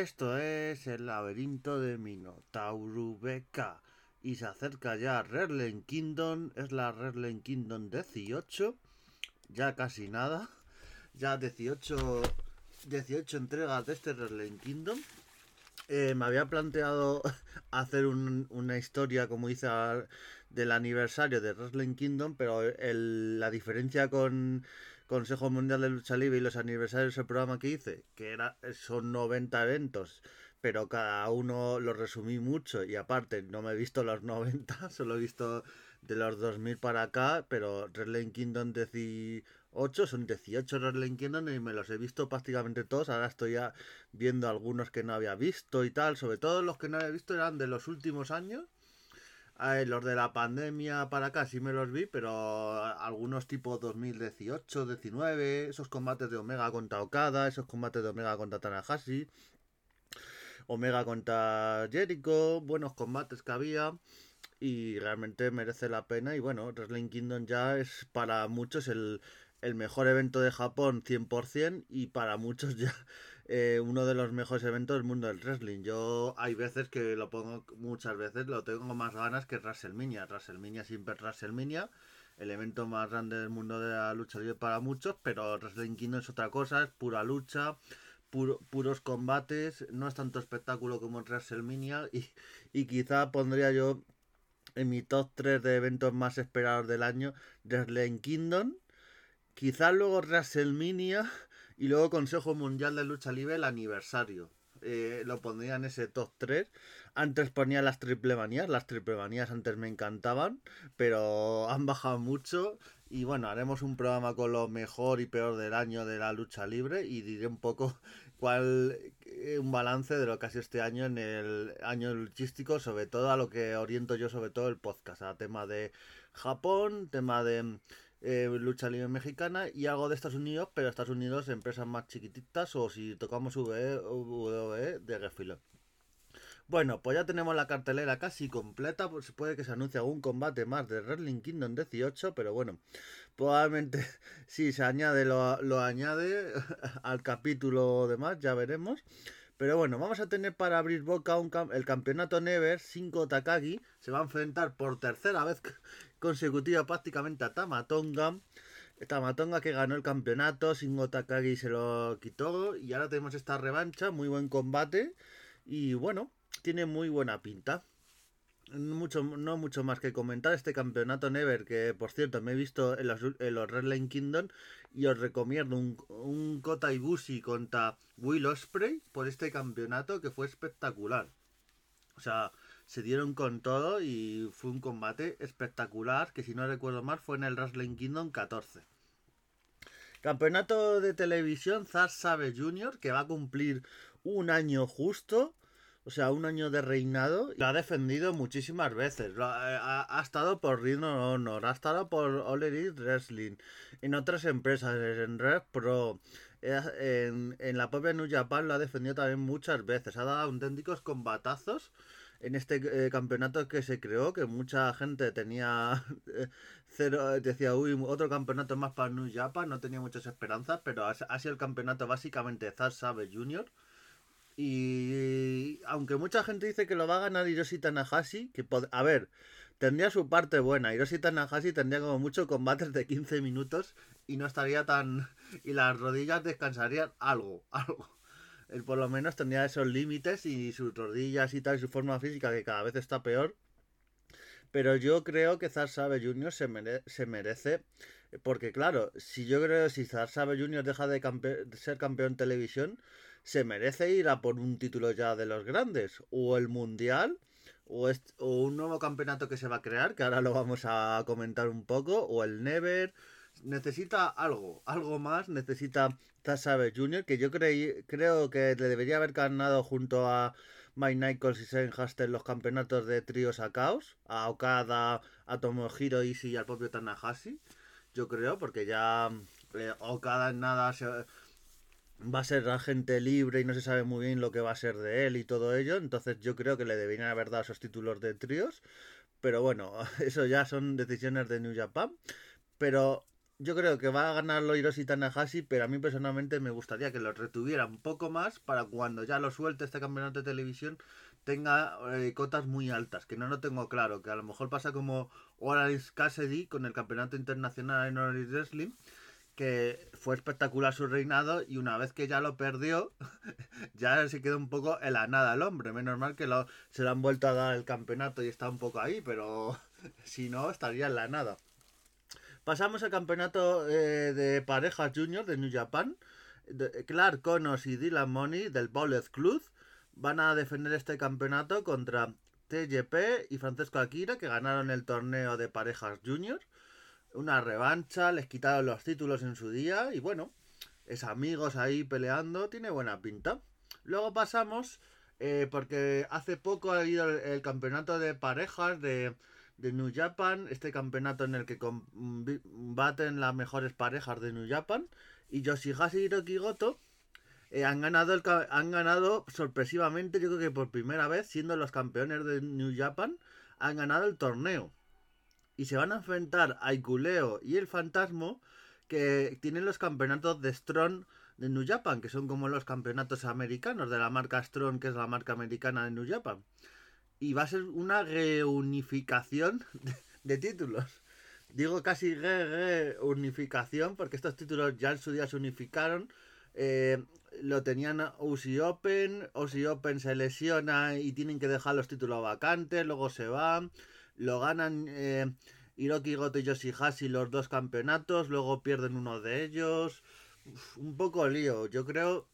Esto es el laberinto de Minotauro BK. Y se acerca ya Redland Kingdom. Es la Redland Kingdom 18. Ya casi nada. Ya 18, 18 entregas de este Redland Kingdom. Eh, me había planteado hacer una historia, como dice, del aniversario de Wrestling Kingdom, pero la diferencia con Consejo Mundial de Lucha Libre y los aniversarios del programa que hice, que era, son 90 eventos, pero cada uno lo resumí mucho y aparte no me he visto los 90, solo he visto de los 2000 para acá, pero Wrestling Kingdom 18 son 18 Wrestling Kingdom y me los he visto prácticamente todos, ahora estoy ya viendo algunos que no había visto y tal, sobre todo los que no había visto eran de los últimos años los de la pandemia para acá sí me los vi, pero algunos tipo 2018, 19, esos combates de Omega contra Okada, esos combates de Omega contra Tanahashi, Omega contra Jericho, buenos combates que había y realmente merece la pena. Y bueno, Wrestling Kingdom ya es para muchos el, el mejor evento de Japón 100% y para muchos ya eh, uno de los mejores eventos del mundo del wrestling. Yo hay veces que lo pongo, muchas veces lo tengo más ganas que WrestleMania. WrestleMania siempre es WrestleMania, el evento más grande del mundo de la lucha libre para muchos, pero Wrestling Kingdom es otra cosa, es pura lucha. puros combates, no es tanto espectáculo como WrestleMania y, y quizá pondría yo en mi top 3 de eventos más esperados del año Wrestling Kingdom, quizá luego WrestleMania y luego Consejo Mundial de Lucha Libre, el aniversario. Eh, lo pondría en ese top 3. Antes ponía las triple manías. Las triple manías antes me encantaban, pero han bajado mucho. Y bueno, haremos un programa con lo mejor y peor del año de la lucha libre y diré un poco cuál eh, un balance de lo que ha sido este año en el año luchístico, sobre todo a lo que oriento yo, sobre todo el podcast, a tema de Japón, tema de eh, lucha libre mexicana y algo de Estados Unidos, pero Estados Unidos empresas más chiquititas o si tocamos VE, de refilo. Bueno, pues ya tenemos la cartelera casi completa, pues puede que se anuncie algún combate más de Wrestling Kingdom 18, pero bueno, probablemente si se añade lo, lo añade al capítulo demás, ya veremos. Pero bueno, vamos a tener para abrir boca el campeonato Never 5 Takagi. Se va a enfrentar por tercera vez consecutiva prácticamente a Tamatonga. Tamatonga que ganó el campeonato, Shingo Takagi se lo quitó y ahora tenemos esta revancha, muy buen combate y bueno, tiene muy buena pinta mucho, no mucho más que comentar este campeonato Never, que por cierto me he visto en los, en los Red Kingdom y os recomiendo un, un Kota Ibushi contra Will Osprey por este campeonato que fue espectacular. O sea, se dieron con todo y fue un combate espectacular que si no recuerdo mal fue en el Wrestling Kingdom 14. Campeonato de televisión Zar Sabe Jr. que va a cumplir un año justo o sea, un año de reinado. Lo ha defendido muchísimas veces. ha, estado por Ring Honor, ha estado por All Elite Wrestling, en otras empresas, en Red Pro, eh, en, en la propia New Japan lo ha defendido también muchas veces. Ha dado auténticos combatazos en este eh, campeonato que se creó, que mucha gente tenía eh, cero, decía, uy, otro campeonato más para New Japan, no tenía muchas esperanzas, pero ha, sido el campeonato básicamente Zack Sabe Jr., y aunque mucha gente dice que lo va a ganar Hiroshi Tanahashi, que a ver, tendría su parte buena. Hiroshi Tanahashi tendría como mucho combates de 15 minutos y no estaría tan... y las rodillas descansarían algo, algo. Él por lo menos tendría esos límites y sus rodillas y tal, y su forma física que cada vez está peor. Pero yo creo que Zar Sabe Jr. Se, se merece, porque claro, si yo creo que si Zar Sabe Jr. deja de, ser campeón televisión, se merece ir a por un título ya de los grandes, o el mundial, o, o un nuevo campeonato que se va a crear, que ahora lo vamos a comentar un poco, o el Never. Necesita algo, algo más, necesita Tasabe Jr., que yo creí, creo que le debería haber ganado junto a Mike Nichols y Shane Haster los campeonatos de tríos a Caos, a Okada, a Tomohiro Ishii y al propio Tanahashi, yo creo, porque ya eh, Okada en nada se, va a ser agente libre y no se sabe muy bien lo que va a ser de él y todo ello. Entonces yo creo que le deberían haber dado esos títulos de tríos. Pero bueno, eso ya son decisiones de New Japan. Pero yo creo que va a ganarlo Hiroshi Tanahashi, pero a mí personalmente me gustaría que lo retuviera un poco más para cuando ya lo suelte este campeonato de televisión tenga eh, cotas muy altas, que no lo tengo claro, que a lo mejor pasa como Orange Cassidy con el campeonato internacional en Orange Wrestling, que fue espectacular su reinado y una vez que ya lo perdió, ya se quedó un poco en la nada el hombre. Menos mal que lo, se le han vuelto a dar el campeonato y está un poco ahí, pero si no, estaría en la nada. Pasamos al campeonato eh, de parejas junior de New Japan. Clark Connors y Dylan Money del Bullet Club van a defender este campeonato contra TJP y Francesco Akira que ganaron el torneo de parejas junior una revancha, les quitaron los títulos en su día y bueno, es amigos ahí peleando, tiene buena pinta. Luego pasamos, eh, porque hace poco ha habido el, campeonato de parejas de, de, New Japan, este campeonato en el que combaten las mejores parejas de New Japan, y Yoshihashi y Hiroki Goto eh, han, ganado el, han ganado sorpresivamente, yo creo que por primera vez, siendo los campeones de New Japan, han ganado el torneo y se van a enfrentar a Ikuleo y el Fantasmo que tienen los campeonatos de Strong de New Japan, que son como los campeonatos americanos de la marca Strong, que es la marca americana de New Japan. Y va a ser una reunificación de, títulos. Digo casi reunificación porque estos títulos ya en su día se unificaron. Eh, lo tenían Uzi Open, Uzi Open se lesiona y tienen que dejar los títulos vacantes, luego se van lo ganan eh, Hiroki Goto y Yoshihashi los dos campeonatos, luego pierden uno de ellos. un poco lío, yo creo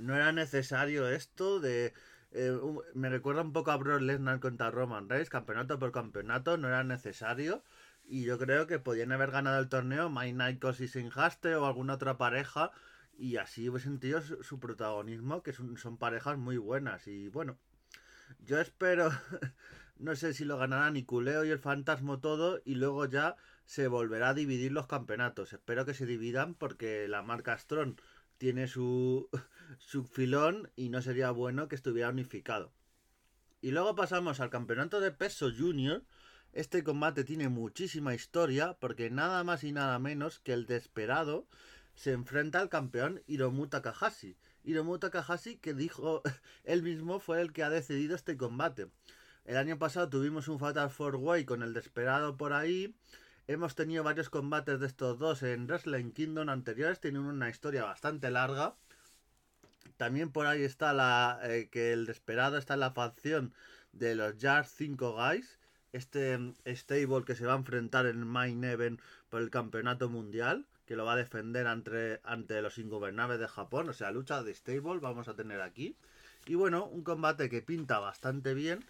no era necesario esto de... Eh, me recuerda un poco a Brock Lesnar contra Roman Reigns, campeonato por campeonato, no era necesario. Y yo creo que podían haber ganado el torneo My Night y Sin Haste o alguna otra pareja. Y así hubiese sentido su, protagonismo, que son, parejas muy buenas. Y bueno, yo espero no sé si lo ganarán Niculeo y el Fantasma todo y luego ya se volverá a dividir los campeonatos. Espero que se dividan porque la marca Strong tiene su, su filón y no sería bueno que estuviera unificado. Y luego pasamos al campeonato de peso junior. Este combate tiene muchísima historia porque nada más y nada menos que el desesperado se enfrenta al campeón Hiromu Takahashi. Hiromu Takahashi que dijo él mismo fue el que ha decidido este combate. El año pasado tuvimos un Fatal Four Way con el Desperado por ahí. Hemos tenido varios combates de estos dos en Wrestling Kingdom anteriores. Tienen una historia bastante larga. También por ahí está la eh, que el Desperado está en la facción de los Jazz 5 Guys. Este mm, stable que se va a enfrentar en Main Event por el campeonato mundial. Que lo va a defender ante, ante los ingobernables de Japón. O sea, lucha de stable vamos a tener aquí. Y bueno, un combate que pinta bastante bien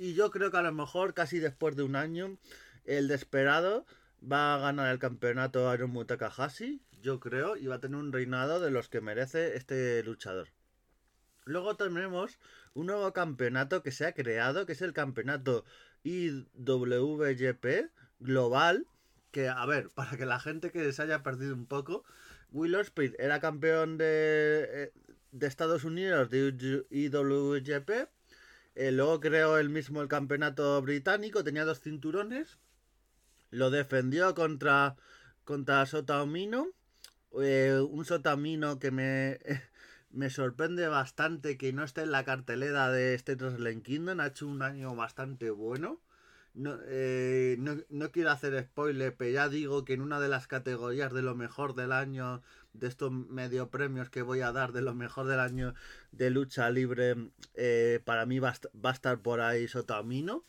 y yo creo que a lo mejor, casi después de un año, el Desperado va a ganar el campeonato Iron Takahashi, yo creo, y va a tener un reinado de los que merece este luchador. Luego tenemos un nuevo campeonato que se ha creado, que es el campeonato IWGP Global. Que, a ver, para que la gente que se haya perdido un poco, Will Ospreay era campeón de, eh, de Estados Unidos de IWGP eh, luego creó él mismo el campeonato británico, tenía dos cinturones. Lo defendió contra, contra Sotaomino. Eh, un Sotamino que me, me sorprende bastante que no esté en la cartelera de este Wrestling Kingdom. Ha hecho un año bastante bueno. No, eh, no, no, quiero hacer spoiler, pero ya digo que en una de las categorías de lo mejor del año, de estos medio premios que voy a dar de lo mejor del año de lucha libre, eh, para mí va, va, a estar por ahí Sotamino.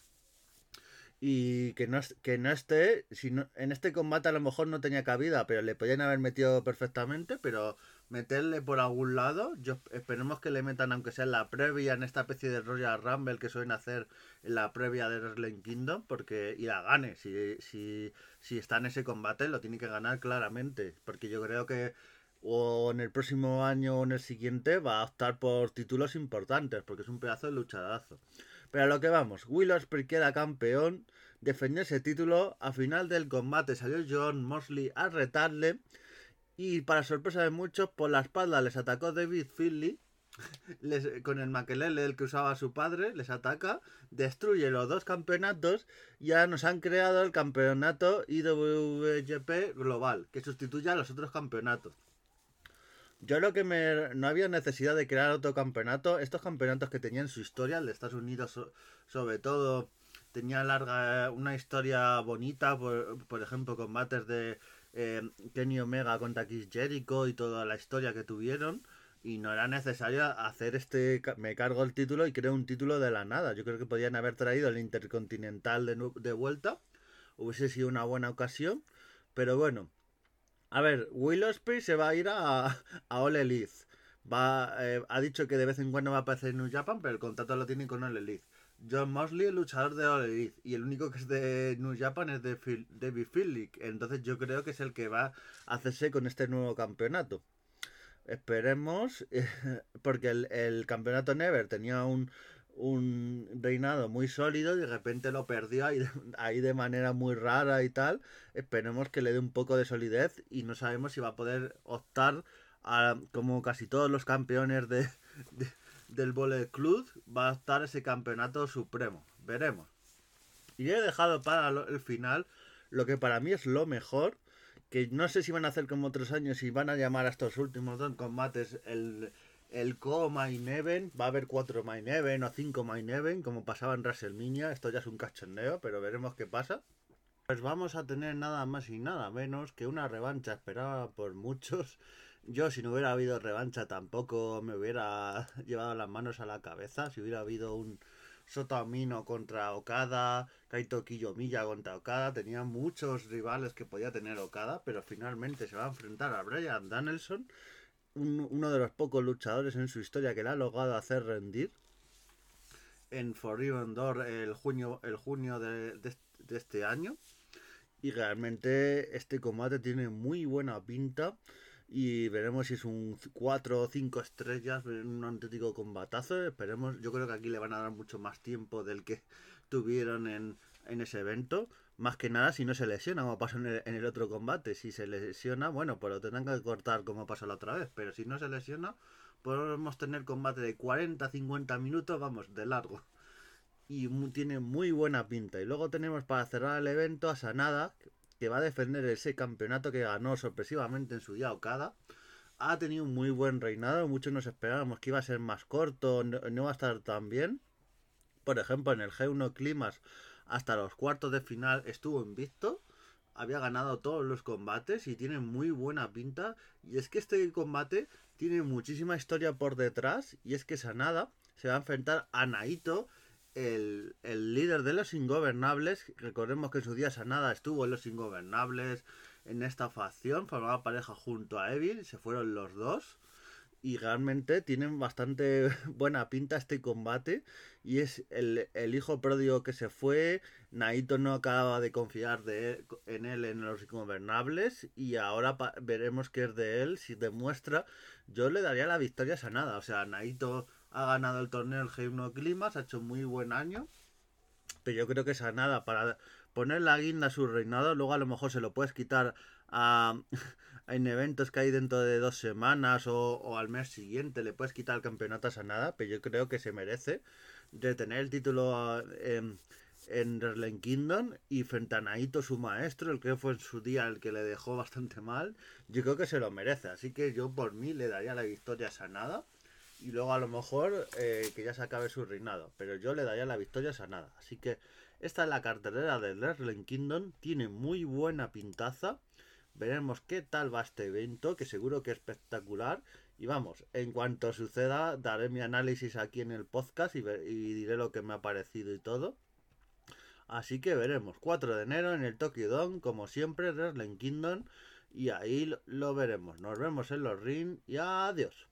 Y que no, que no esté, si en este combate a lo mejor no tenía cabida, pero le podían haber metido perfectamente, pero meterle por algún lado. Yo esperemos que le metan, aunque sea en la previa, en esta especie de Royal Rumble que suelen hacer en la previa de Wrestling Kingdom, porque y la gane. Si, si, si está en ese combate, lo tiene que ganar claramente, porque yo creo que o en el próximo año o en el siguiente va a optar por títulos importantes, porque es un pedazo de luchadazo. Pero a lo que vamos, Will Ospreay queda campeón, defendió ese título, a final del combate salió John Mosley a retarle y para sorpresa de muchos, por la espalda les atacó David Finley. con el maquelele el que usaba su padre, les ataca, destruye los dos campeonatos ya nos han creado el campeonato IWGP global, que sustituye a los otros campeonatos. Yo lo que me... No había necesidad de crear otro campeonato. Estos campeonatos que tenían su historia, el de Estados Unidos sobre todo, tenía larga una historia bonita, por ejemplo, combates de eh, Kenny Omega contra Chris Jericho y toda la historia que tuvieron. Y no era necesario hacer este. Me cargo el título y creo un título de la nada. Yo creo que podían haber traído el Intercontinental de, de vuelta. Hubiese sido una buena ocasión. Pero bueno. A ver, Will Ospreay se va a ir a, a All. Va, eh, ha dicho que de vez en cuando va a aparecer en New Japan, pero el contrato lo tiene con All Elite. John Mosley, el luchador de All. Y el único que es de New Japan es de Phil, David Phillick. Entonces yo creo que es el que va a hacerse con este nuevo campeonato. Esperemos, porque el, el campeonato Never tenía un, un reinado muy sólido y de repente lo perdió ahí, de manera muy rara y tal. Esperemos que le dé un poco de solidez y no sabemos si va a poder optar a, como casi todos los campeones de del Bullet Club, va a estar ese campeonato supremo. Veremos. Y he dejado para el final lo que para mí es lo mejor, que no sé si van a hacer como otros años y van a llamar a estos últimos dos combates el el co-main event, va a haber cuatro main o cinco main como pasaba en WrestleMania, esto ya es un cachondeo, pero veremos qué pasa. Pues vamos a tener nada más y nada menos que una revancha esperada por muchos. Yo si no hubiera habido revancha tampoco me hubiera llevado las manos a la cabeza, si hubiera habido un Sotamino contra Okada, Kaito Kiyomiya contra Okada, tenía muchos rivales que podía tener Okada, pero finalmente se va a enfrentar a Brian Danielson uno de los pocos luchadores en su historia que le ha logrado hacer rendir en Forbidden Door el junio, el junio de, este año. Y realmente este combate tiene muy buena pinta. Y veremos si es un 4 o 5 estrellas, un auténtico combatazo. Esperemos, yo creo que aquí le van a dar mucho más tiempo del que tuvieron en, en ese evento. Más que nada si no se lesiona, como pasó en el, otro combate. Si se lesiona, bueno, pues lo tendrán que cortar como pasó la otra vez. Pero si no se lesiona, podemos tener combate de 40-50 minutos, vamos, de largo. Y tiene muy buena pinta. Y luego tenemos para cerrar el evento a Sanada, que va a defender ese campeonato que ganó sorpresivamente en su día Okada. Ha tenido un muy buen reinado, muchos nos esperábamos que iba a ser más corto, no, no va a estar tan bien. Por ejemplo, en el G1 Climas hasta los cuartos de final estuvo invicto. Había ganado todos los combates y tiene muy buena pinta. Y es que este combate tiene muchísima historia por detrás. Y es que Sanada se va a enfrentar a Naito, el, líder de los ingobernables. Recordemos que en su día Sanada estuvo en los ingobernables en esta facción. Formaba pareja junto a Evil. Se fueron los dos y realmente tienen bastante buena pinta este combate y es el, hijo pródigo que se fue, Naito no acaba de confiar de en él en los ingobernables y ahora veremos qué es de él, si demuestra, yo le daría la victoria a Sanada, o sea, Naito ha ganado el torneo el G1 Climas, ha hecho muy buen año, pero yo creo que Sanada para poner la guinda a su reinado, luego a lo mejor se lo puedes quitar a en eventos que hay dentro de dos semanas o, al mes siguiente le puedes quitar el campeonato a Sanada, pero yo creo que se merece de tener el título en, en Wrestling Kingdom y frente a Naito, su maestro, el que fue en su día el que le dejó bastante mal, yo creo que se lo merece. Así que yo por mí le daría la victoria a Sanada y luego a lo mejor eh, que ya se acabe su reinado, pero yo le daría la victoria a Sanada. Así que esta es la cartelera de Wrestling Kingdom, tiene muy buena pintaza. Veremos qué tal va este evento, que seguro que es espectacular. Y vamos, en cuanto suceda, daré mi análisis aquí en el podcast y, y diré lo que me ha parecido y todo. Así que veremos. 4 de enero en el Tokyo Dome, como siempre, Wrestling Kingdom. Y ahí lo veremos. Nos vemos en los ring y adiós.